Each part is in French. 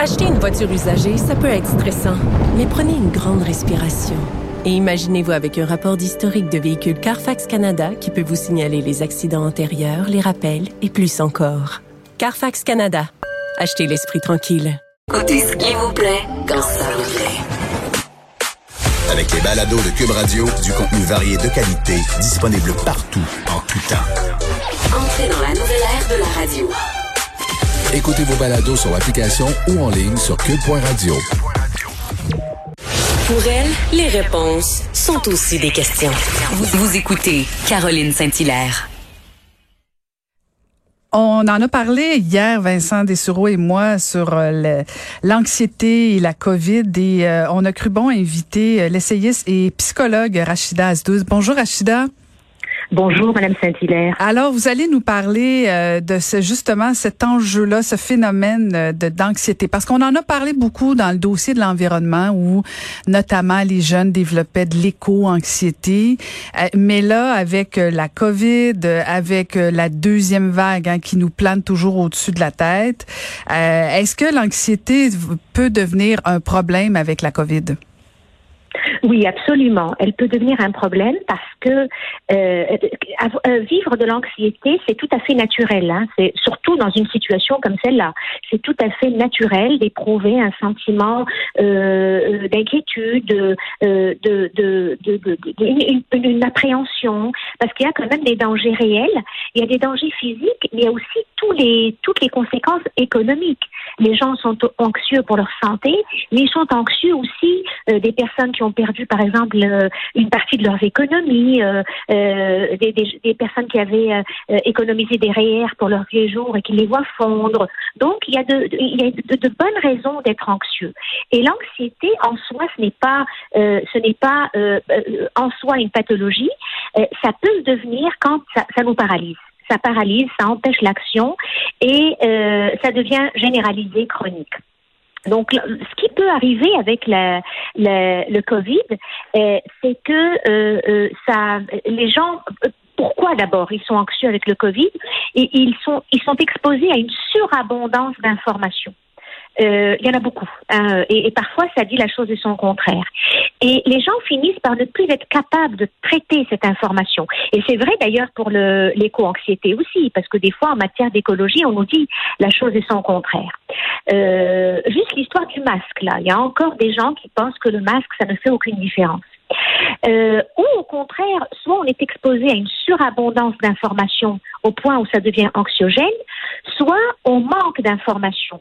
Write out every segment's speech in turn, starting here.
Acheter une voiture usagée, ça peut être stressant, mais prenez une grande respiration. Et imaginez-vous avec un rapport d'historique de véhicule Carfax Canada qui peut vous signaler les accidents antérieurs, les rappels et plus encore. Carfax Canada. Achetez l'esprit tranquille. Côté ce qui vous plaît quand ça vous plaît. Avec les balados de Cube Radio, du contenu varié de qualité, disponible partout, en tout temps. Entrez dans la nouvelle ère de la radio. Écoutez vos balados sur l'application ou en ligne sur cube.radio. Pour elle, les réponses sont aussi des questions. Vous, vous écoutez Caroline Saint-Hilaire. On en a parlé hier, Vincent Dessureau et moi, sur euh, l'anxiété et la COVID. Et euh, on a cru bon inviter euh, l'essayiste et psychologue Rachida Azdouz. Bonjour Rachida. Bonjour, Madame Saint-Hilaire. Alors, vous allez nous parler euh, de ce, justement cet enjeu-là, ce phénomène euh, d'anxiété, parce qu'on en a parlé beaucoup dans le dossier de l'environnement, où notamment les jeunes développaient de l'éco-anxiété. Euh, mais là, avec la COVID, avec la deuxième vague hein, qui nous plane toujours au-dessus de la tête, est-ce que l'anxiété peut devenir un problème avec la COVID? Oui, absolument. Elle peut devenir un problème parce que euh, euh, vivre de l'anxiété, c'est tout à fait naturel. Hein. C'est surtout dans une situation comme celle-là. C'est tout à fait naturel d'éprouver un sentiment euh, d'inquiétude, de, de, de, une, une, appréhension, parce qu'il y a quand même des dangers réels. Il y a des dangers physiques, mais il y a aussi toutes les conséquences économiques. Les gens sont anxieux pour leur santé, mais ils sont anxieux aussi des personnes qui ont perdu, par exemple, une partie de leurs économies, euh, euh, des, personnes qui avaient euh, économisé des REER pour leurs vieux jours et qui les voient fondre. Donc, il y a de, il y a de, bonnes raisons d'être anxieux. Et l'anxiété, en soi, ce n'est pas, ce n'est pas en soi une pathologie. ça peut le devenir quand ça, ça nous paralyse ça paralyse, ça empêche l'action et euh, ça devient généralisé, chronique. Donc, ce qui peut arriver avec la, le Covid, euh, c'est que euh, euh, ça, les gens pourquoi d'abord ils sont anxieux avec le Covid? Et ils sont ils sont exposés à une surabondance d'informations. Euh, il y en a beaucoup. Hein, et, et, parfois, ça dit la chose de son contraire. Et les gens finissent par ne plus être capables de traiter cette information. Et c'est vrai d'ailleurs pour l'éco-anxiété aussi, parce que des fois, en matière d'écologie, on nous dit la chose de son contraire. Euh, juste l'histoire du masque, là. Il y a encore des gens qui pensent que le masque, ça ne fait aucune différence. Euh, ou au contraire, soit on est exposé à une surabondance d'informations au point où ça devient anxiogène, soit on manque d'informations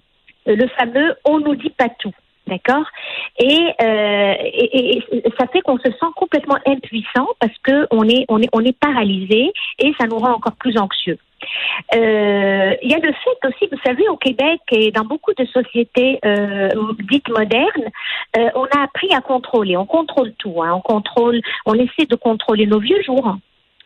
le fameux on nous dit pas tout. D'accord? Et, euh, et, ça fait qu'on se sent complètement impuissant parce que on est on est on est paralysé et ça nous rend encore plus anxieux. Euh, il y a le fait aussi, vous savez, au Québec et dans beaucoup de sociétés euh, dites modernes, on a appris à contrôler. On contrôle tout. Hein. On contrôle, on essaie de contrôler nos vieux jours.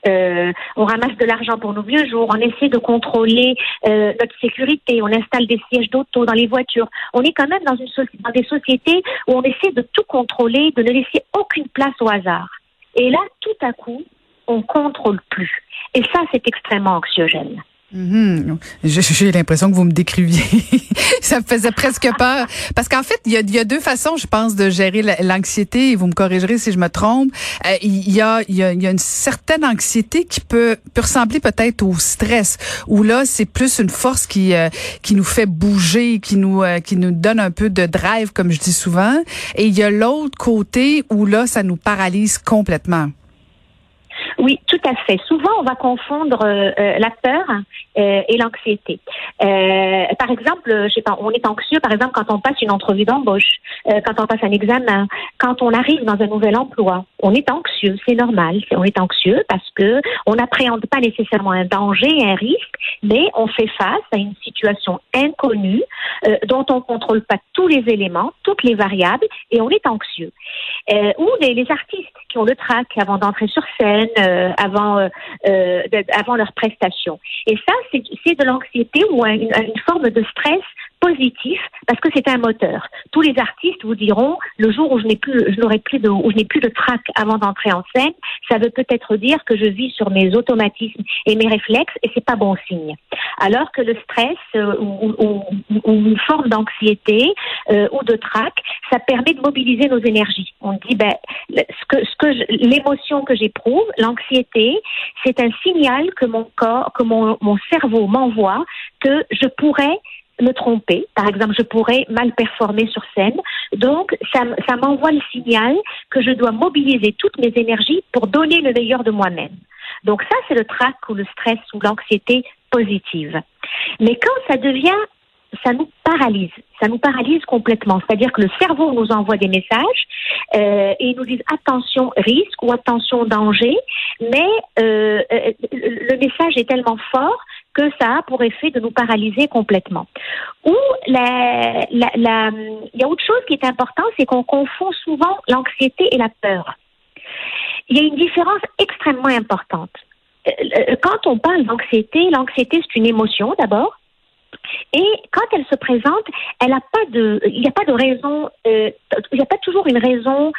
Euh, on ramasse de l'argent pour nos vieux jours, on essaie de contrôler euh, notre sécurité, on installe des sièges d'auto dans les voitures. On est quand même dans, une dans des sociétés où on essaie de tout contrôler, de ne laisser aucune place au hasard. Et là, tout à coup, on contrôle plus. Et ça, c'est extrêmement anxiogène. Mhm. J'ai l'impression que vous me décriviez. ça me faisait presque peur. Parce qu'en fait, il y a, deux façons, je pense, de gérer l'anxiété, vous me corrigerez si je me trompe. Euh, il, y a, une certaine anxiété qui peut, peut ressembler peut-être au stress, où là, c'est plus une force qui, euh, qui nous fait bouger, qui nous, euh, qui nous donne un peu de drive, comme je dis souvent. Et il y a l'autre côté où là, ça nous paralyse complètement. Oui, tout à fait. Souvent, on va confondre euh, euh, la peur euh, et l'anxiété. par exemple, je sais pas, on est anxieux, par exemple, quand on passe une entrevue d'embauche, quand on passe un examen, quand on arrive dans un nouvel emploi. On est anxieux, c'est normal. On est anxieux parce que on n'appréhende pas nécessairement un danger, un risque, mais on fait face à une situation inconnue dont on contrôle pas tous les éléments, toutes les variables, et on est anxieux. ou les artistes qui ont le trac avant d'entrer sur scène avant avant leur prestation. Et ça, c'est de l'anxiété ou une forme de stress positif parce que c'est un moteur. Tous les artistes vous diront le jour où je n'ai plus, n'aurai plus de, où je n'ai plus de trac avant d'entrer en scène, ça veut peut-être dire que je vis sur mes automatismes et mes réflexes et c'est pas bon signe. Alors que le stress euh, ou, une forme d'anxiété euh, ou de trac, ça permet de mobiliser nos énergies. On dit ben ce que, l'émotion que j'éprouve, l'anxiété, c'est un signal que mon corps, que mon cerveau m'envoie que je pourrais me tromper. Par exemple, je pourrais mal performer sur scène. Donc, ça, m'envoie le signal que je dois mobiliser toutes mes énergies pour donner le meilleur de moi-même. Donc ça, c'est le trac ou le stress ou l'anxiété positive. Mais quand ça devient ça nous paralyse. Ça nous paralyse complètement. C'est-à-dire que le cerveau nous envoie des messages euh, et nous dit attention risque ou attention danger, mais euh, euh, le message est tellement fort ça a pour effet de nous paralyser complètement. Ou il y a autre chose qui est important, c'est qu'on confond souvent l'anxiété et la peur. Il y a une différence extrêmement importante. Euh, quand on parle d'anxiété, l'anxiété c'est une émotion d'abord. Et quand elle se présente, elle a pas de, il n'y a pas de raison, euh, il n'y a pas toujours une raison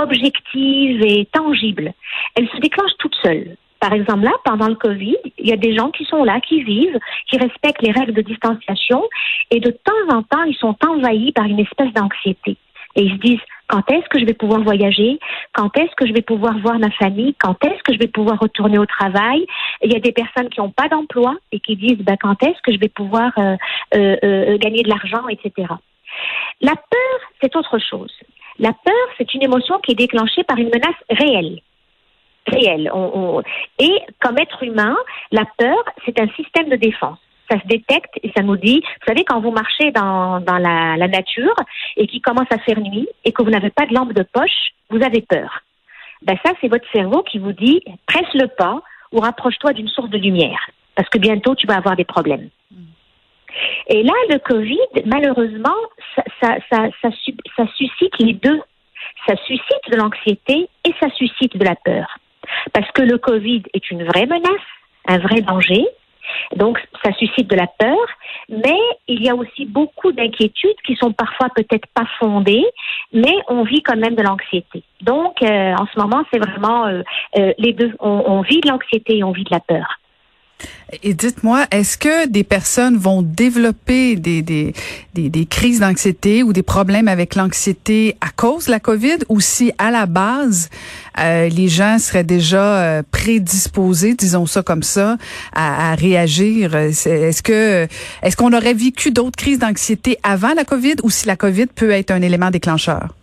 objective et tangible. Elle se déclenche toute seule. Par exemple, là, pendant le Covid, il y a des gens qui sont là, qui vivent, qui respectent les règles de distanciation, et de temps en temps, ils sont envahis par une espèce d'anxiété. Et ils se disent, quand est-ce que je vais pouvoir voyager? Quand est-ce que je vais pouvoir voir ma famille? Quand est-ce que je vais pouvoir retourner au travail? Il y a des personnes qui n'ont pas d'emploi et qui disent, ben, quand est-ce que je vais pouvoir euh, euh, euh, gagner de l'argent, etc. La peur, c'est autre chose. La peur, c'est une émotion qui est déclenchée par une menace réelle réel. Et comme être humain, la peur, c'est un système de défense ça se détecte et ça nous dit, vous savez, quand vous marchez dans, dans la, nature et qu'il commence à faire nuit et que vous n'avez pas de lampe de poche, vous avez peur. Ben ça, c'est votre cerveau qui vous dit, presse le pas ou rapproche-toi d'une source de lumière, parce que bientôt tu vas avoir des problèmes. Et là, le Covid, malheureusement, ça, ça, ça suscite les deux. Ça suscite de l'anxiété et ça suscite de la peur. Parce que le Covid est une vraie menace, un vrai danger. Donc, ça suscite de la peur, mais il y a aussi beaucoup d'inquiétudes qui sont parfois peut-être pas fondées, mais on vit quand même de l'anxiété. Donc, euh, en ce moment, c'est vraiment euh, euh, les deux. On, on vit de l'anxiété et on vit de la peur. Et dites-moi, est-ce que des personnes vont développer des, des, des, des crises d'anxiété ou des problèmes avec l'anxiété à cause de la COVID ou si à la base, euh, les gens seraient déjà euh, prédisposés, disons ça comme ça, à, à réagir? Est-ce que est-ce qu'on aurait vécu d'autres crises d'anxiété avant la COVID ou si la COVID peut être un élément déclencheur?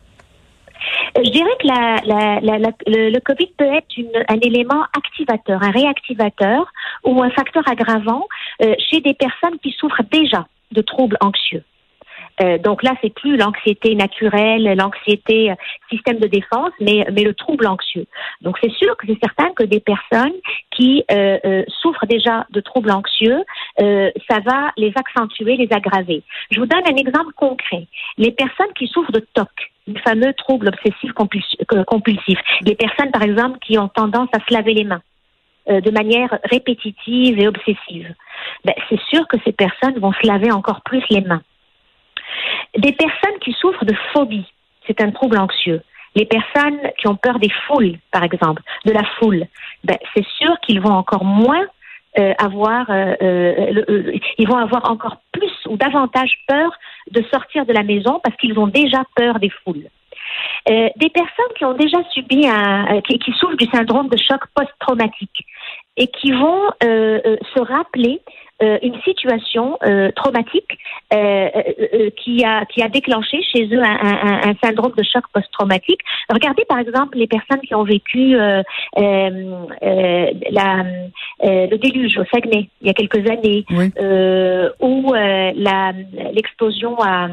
Je dirais que la, la, la, le, le, Covid peut être une, un élément activateur, un réactivateur ou un facteur aggravant euh, chez des personnes qui souffrent déjà de troubles anxieux. Euh, donc là, c'est plus l'anxiété naturelle, l'anxiété euh, système de défense, mais, mais le trouble anxieux. Donc c'est sûr que c'est certain que des personnes qui souffrent déjà de troubles anxieux, ça va les accentuer, les aggraver. Je vous donne un exemple concret. Les personnes qui souffrent de TOC, le fameux trouble obsessif compulsif. Les personnes, par exemple, qui ont tendance à se laver les mains de manière répétitive et obsessive. Ben, c'est sûr que ces personnes vont se laver encore plus les mains. Des personnes qui souffrent de phobie, c'est un trouble anxieux. Les personnes qui ont peur des foules, par exemple, de la foule, ben, c'est sûr qu'ils vont encore moins euh, avoir, euh, euh, ils vont avoir encore plus ou davantage peur de sortir de la maison parce qu'ils ont déjà peur des foules. des personnes qui ont déjà subi un, qui souffrent du syndrome de choc post-traumatique et qui vont se rappeler euh, une situation euh, traumatique euh, qui a qui a déclenché chez eux un, un, un syndrome de choc post-traumatique. Regardez par exemple les personnes qui ont vécu la, le déluge au Saguenay il y a quelques années, ou l'explosion à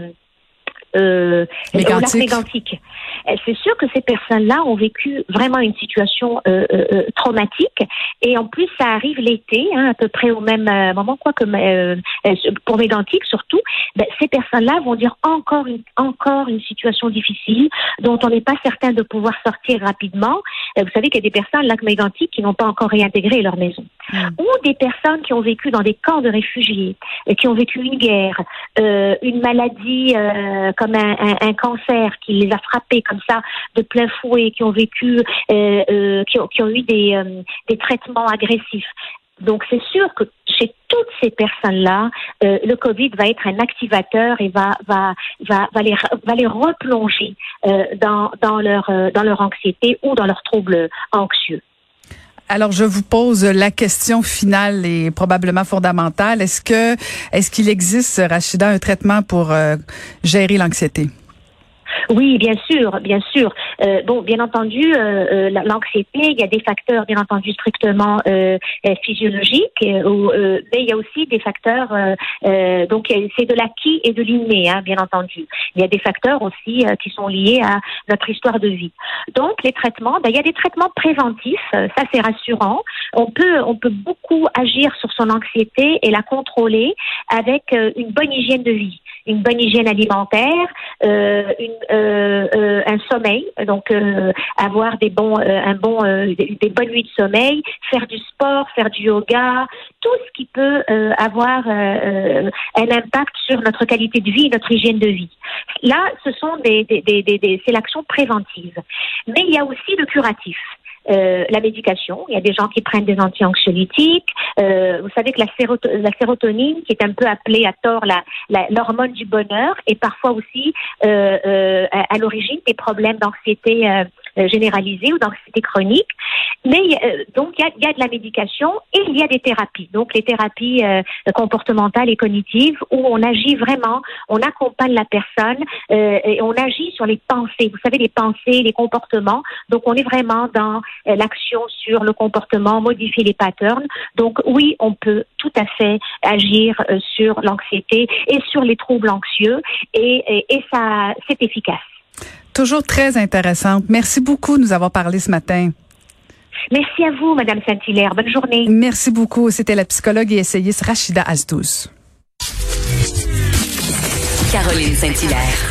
euh, mégantique. Euh, c'est sûr que ces personnes-là ont vécu vraiment une situation euh, euh, traumatique et en plus ça arrive l'été, hein, à peu près au même moment quoi que pour mégantique surtout. Ben, ces personnes-là vont dire encore une, encore une situation difficile dont on n'est pas certain de pouvoir sortir rapidement. vous savez qu'il y a des personnes lac mégantique qui n'ont pas encore réintégré leur maison mm. ou des personnes qui ont vécu dans des camps de réfugiés, qui ont vécu une guerre, une maladie comme un, un, un, cancer qui les a frappés comme ça de plein fouet, qui ont vécu, euh, euh, qui, ont, eu des, euh, des traitements agressifs. Donc c'est sûr que chez toutes ces personnes-là, le Covid va être un activateur et va va va, va les va les replonger dans dans leur dans leur anxiété ou dans leurs troubles anxieux. Alors je vous pose la question finale et probablement fondamentale. Est-ce que est-ce qu'il existe Rachida un traitement pour gérer l'anxiété? Oui, bien sûr, bien sûr. Euh, bon, bien entendu, euh, euh l'anxiété, il y a des facteurs, bien entendu, strictement euh, euh physiologiques, euh, mais il y a aussi des facteurs. donc, c'est de l'acquis et de l'inné, hein, bien entendu. Il y a des facteurs aussi qui sont liés à notre histoire de vie. Donc, les traitements, ben, il y a des traitements préventifs. Ça, c'est rassurant. On peut, on peut beaucoup agir sur son anxiété et la contrôler avec une bonne hygiène de vie une bonne hygiène alimentaire, euh, euh, euh, un sommeil, donc avoir des bons, un bon, euh, des, bonnes nuits de sommeil, faire du sport, faire du yoga, tout ce qui peut avoir un impact sur notre qualité de vie, notre hygiène de vie. Là, ce sont des, des, des, des c'est l'action préventive, mais il y a aussi le curatif. Euh, la médication. Il y a des gens qui prennent des anti-anxiolytiques. Euh, vous savez que la, la, sérotonine, qui est un peu appelée à tort l'hormone la, du bonheur, est parfois aussi euh, à, l'origine des problèmes d'anxiété généralisée ou d'anxiété chronique. Mais euh, donc il y a, y a, de la médication et il y a des thérapies. Donc les thérapies euh, comportementales et cognitives où on agit vraiment, on accompagne la personne et on agit sur les pensées. Vous savez les pensées, les comportements. Donc on est vraiment dans l'action sur le comportement, modifier les patterns. Donc oui, on peut tout à fait agir sur l'anxiété et sur les troubles anxieux et, et, et ça c'est efficace. Toujours très intéressante. Merci beaucoup de nous avoir parlé ce matin. Merci à vous, Madame Saint-Hilaire. Bonne journée. Merci beaucoup. C'était la psychologue et essayiste Rachida Azdous. Caroline Saint-Hilaire.